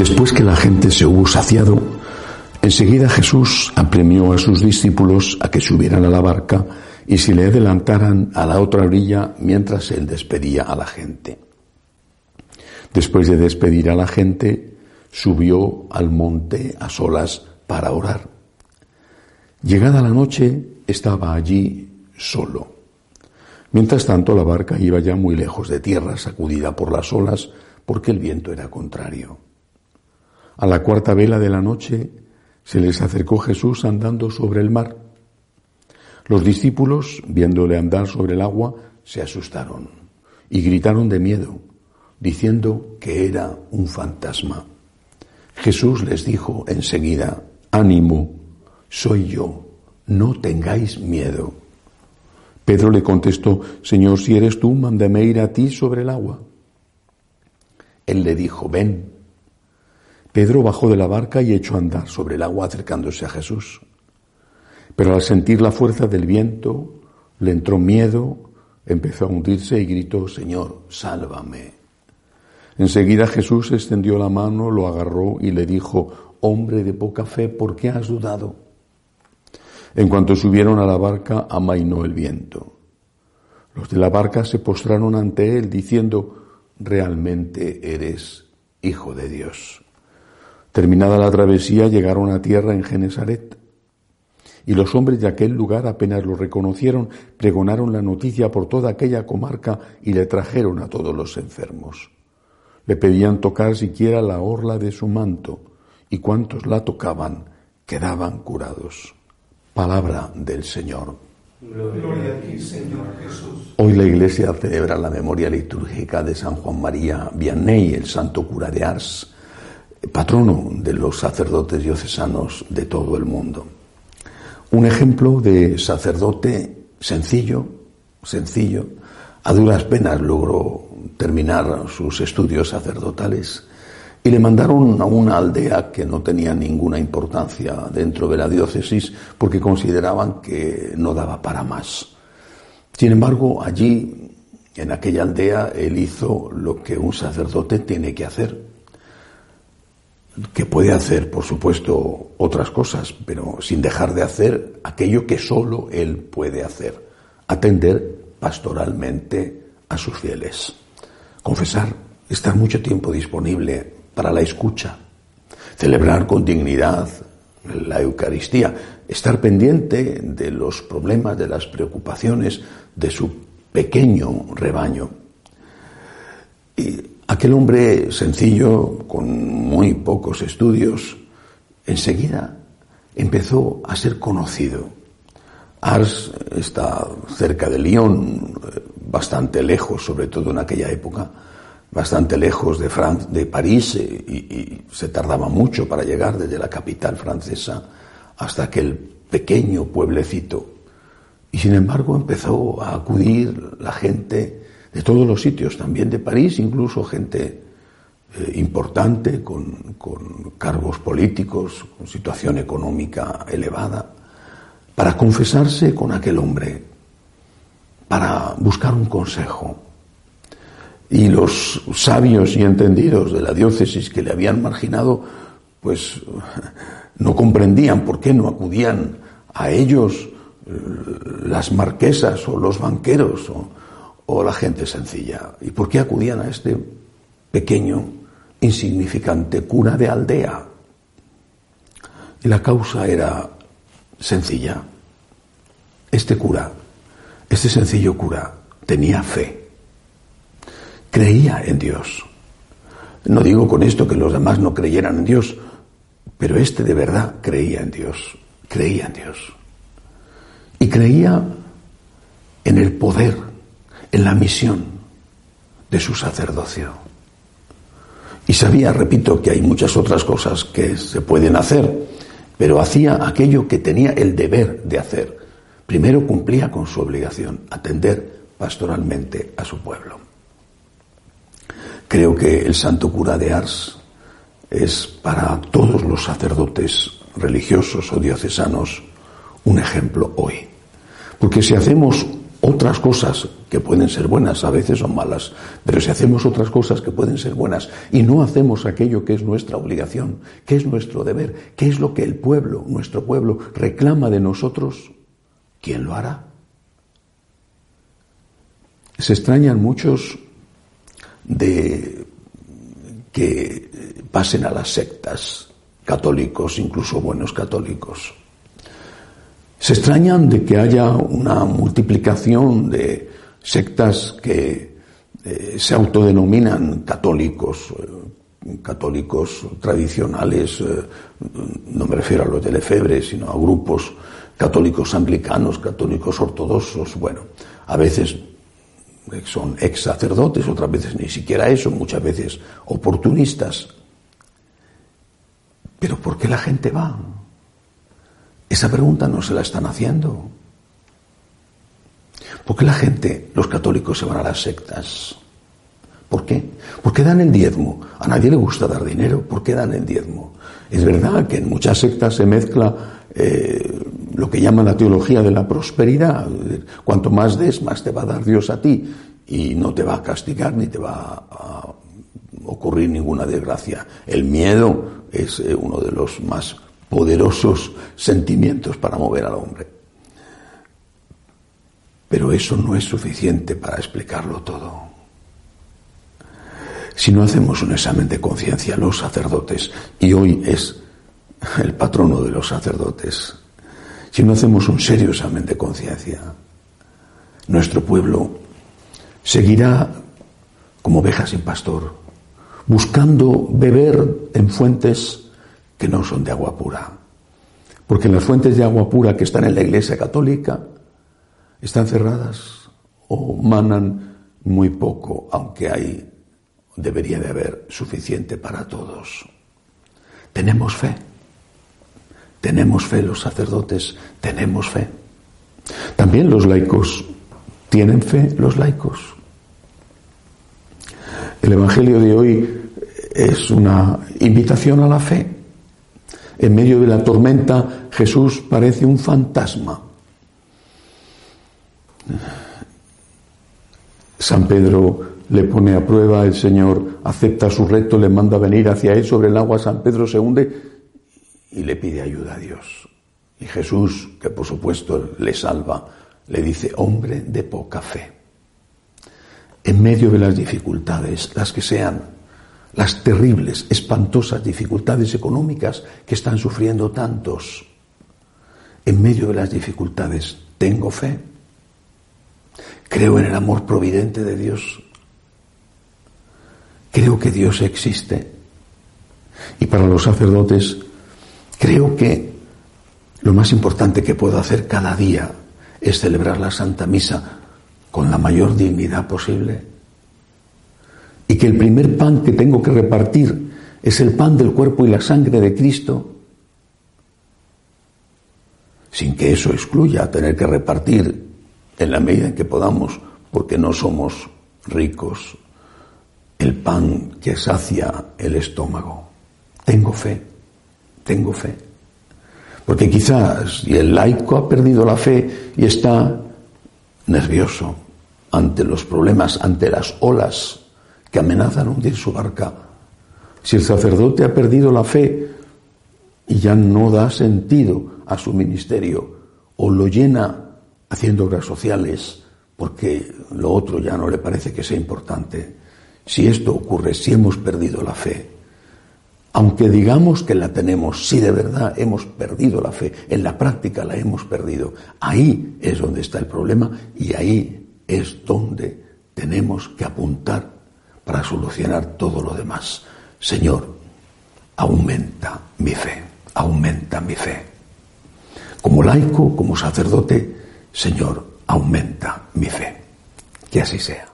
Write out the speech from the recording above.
Después que la gente se hubo saciado, enseguida Jesús apremió a sus discípulos a que subieran a la barca y se le adelantaran a la otra orilla mientras él despedía a la gente. Después de despedir a la gente, subió al monte a solas para orar. Llegada la noche, estaba allí solo. Mientras tanto, la barca iba ya muy lejos de tierra, sacudida por las olas, porque el viento era contrario. A la cuarta vela de la noche se les acercó Jesús andando sobre el mar. Los discípulos, viéndole andar sobre el agua, se asustaron y gritaron de miedo, diciendo que era un fantasma. Jesús les dijo enseguida, ánimo, soy yo, no tengáis miedo. Pedro le contestó, Señor, si eres tú, mándame ir a ti sobre el agua. Él le dijo, ven. Pedro bajó de la barca y echó a andar sobre el agua acercándose a Jesús. Pero al sentir la fuerza del viento, le entró miedo, empezó a hundirse y gritó, Señor, sálvame. Enseguida Jesús extendió la mano, lo agarró y le dijo, Hombre de poca fe, ¿por qué has dudado? En cuanto subieron a la barca, amainó el viento. Los de la barca se postraron ante él, diciendo, realmente eres hijo de Dios. Terminada la travesía, llegaron a tierra en Genesaret. Y los hombres de aquel lugar apenas lo reconocieron, pregonaron la noticia por toda aquella comarca y le trajeron a todos los enfermos. Le pedían tocar siquiera la orla de su manto, y cuantos la tocaban quedaban curados. Palabra del Señor. Gloria a ti, Señor Jesús. Hoy la Iglesia celebra la memoria litúrgica de San Juan María Vianney, el santo cura de Ars, patrono de los sacerdotes diocesanos de todo el mundo. Un ejemplo de sacerdote sencillo, sencillo, a duras penas logró terminar sus estudios sacerdotales y le mandaron a una aldea que no tenía ninguna importancia dentro de la diócesis porque consideraban que no daba para más. Sin embargo, allí, en aquella aldea, él hizo lo que un sacerdote tiene que hacer, que puede hacer, por supuesto, otras cosas, pero sin dejar de hacer aquello que solo él puede hacer, atender pastoralmente a sus fieles, confesar, estar mucho tiempo disponible para la escucha, celebrar con dignidad la Eucaristía, estar pendiente de los problemas, de las preocupaciones de su pequeño rebaño. Aquel hombre sencillo, con muy pocos estudios, enseguida empezó a ser conocido. Ars está cerca de Lyon, bastante lejos, sobre todo en aquella época, bastante lejos de, de París eh, y, se tardaba mucho para llegar desde la capital francesa hasta aquel pequeño pueblecito. Y sin embargo empezó a acudir la gente de todos los sitios, también de París, incluso gente eh, importante con, con cargos políticos, con situación económica elevada, para confesarse con aquel hombre, para buscar un consejo. Y los sabios y entendidos de la diócesis que le habían marginado, pues no comprendían por qué no acudían a ellos eh, las marquesas o los banqueros o la gente sencilla. ¿Y por qué acudían a este pequeño, insignificante cura de aldea? Y la causa era sencilla. Este cura, este sencillo cura, tenía fe creía en Dios. No digo con esto que los demás no creyeran en Dios, pero este de verdad creía en Dios, creía en Dios. Y creía en el poder, en la misión de su sacerdocio. Y sabía, repito, que hay muchas otras cosas que se pueden hacer, pero hacía aquello que tenía el deber de hacer. Primero cumplía con su obligación, atender pastoralmente a su pueblo. Creo que el santo cura de Ars es para todos los sacerdotes religiosos o diocesanos un ejemplo hoy. Porque si hacemos otras cosas que pueden ser buenas, a veces son malas, pero si hacemos otras cosas que pueden ser buenas y no hacemos aquello que es nuestra obligación, que es nuestro deber, que es lo que el pueblo, nuestro pueblo, reclama de nosotros, ¿quién lo hará? Se extrañan muchos de que pasen a las sectas católicos, incluso buenos católicos. Se extrañan de que haya una multiplicación de sectas que eh, se autodenominan católicos, eh, católicos tradicionales, eh, no me refiero a los de Lefebvre, sino a grupos católicos anglicanos, católicos ortodoxos, bueno, a veces son ex sacerdotes, otras veces ni siquiera eso, muchas veces oportunistas. Pero ¿por qué la gente va? Esa pregunta no se la están haciendo. ¿Por qué la gente, los católicos, se van a las sectas? ¿Por qué? Porque dan el diezmo. A nadie le gusta dar dinero. ¿Por qué dan el diezmo? Es verdad que en muchas sectas se mezcla eh, lo que llaman la teología de la prosperidad. Cuanto más des, más te va a dar Dios a ti y no te va a castigar ni te va a ocurrir ninguna desgracia. El miedo es eh, uno de los más poderosos sentimientos para mover al hombre. Pero eso no es suficiente para explicarlo todo. Si no hacemos un examen de conciencia los sacerdotes, y hoy es el patrono de los sacerdotes, si no hacemos un serio examen de conciencia, nuestro pueblo seguirá como oveja sin pastor, buscando beber en fuentes que no son de agua pura. Porque las fuentes de agua pura que están en la Iglesia Católica están cerradas o manan muy poco, aunque hay, debería de haber suficiente para todos. Tenemos fe. Tenemos fe los sacerdotes, tenemos fe. También los laicos tienen fe, los laicos. El Evangelio de hoy es una invitación a la fe. En medio de la tormenta Jesús parece un fantasma. San Pedro le pone a prueba, el Señor acepta su reto, le manda venir hacia él sobre el agua, San Pedro se hunde y le pide ayuda a Dios. Y Jesús, que por supuesto le salva, le dice, hombre de poca fe. En medio de las dificultades, las que sean, las terribles, espantosas dificultades económicas que están sufriendo tantos. En medio de las dificultades, tengo fe. Creo en el amor providente de Dios. Creo que Dios existe. Y para los sacerdotes, creo que lo más importante que puedo hacer cada día es celebrar la Santa Misa con la mayor dignidad posible y que el primer pan que tengo que repartir es el pan del cuerpo y la sangre de Cristo, sin que eso excluya tener que repartir en la medida en que podamos, porque no somos ricos, el pan que sacia el estómago. Tengo fe, tengo fe. Porque quizás y el laico ha perdido la fe y está nervioso ante los problemas, ante las olas que amenazan hundir su barca. Si el sacerdote ha perdido la fe y ya no da sentido a su ministerio o lo llena haciendo obras sociales porque lo otro ya no le parece que sea importante, si esto ocurre, si hemos perdido la fe, aunque digamos que la tenemos, si de verdad hemos perdido la fe, en la práctica la hemos perdido, ahí es donde está el problema y ahí es donde tenemos que apuntar para solucionar todo lo demás. Señor, aumenta mi fe, aumenta mi fe. Como laico, como sacerdote, Señor, aumenta mi fe. Que así sea.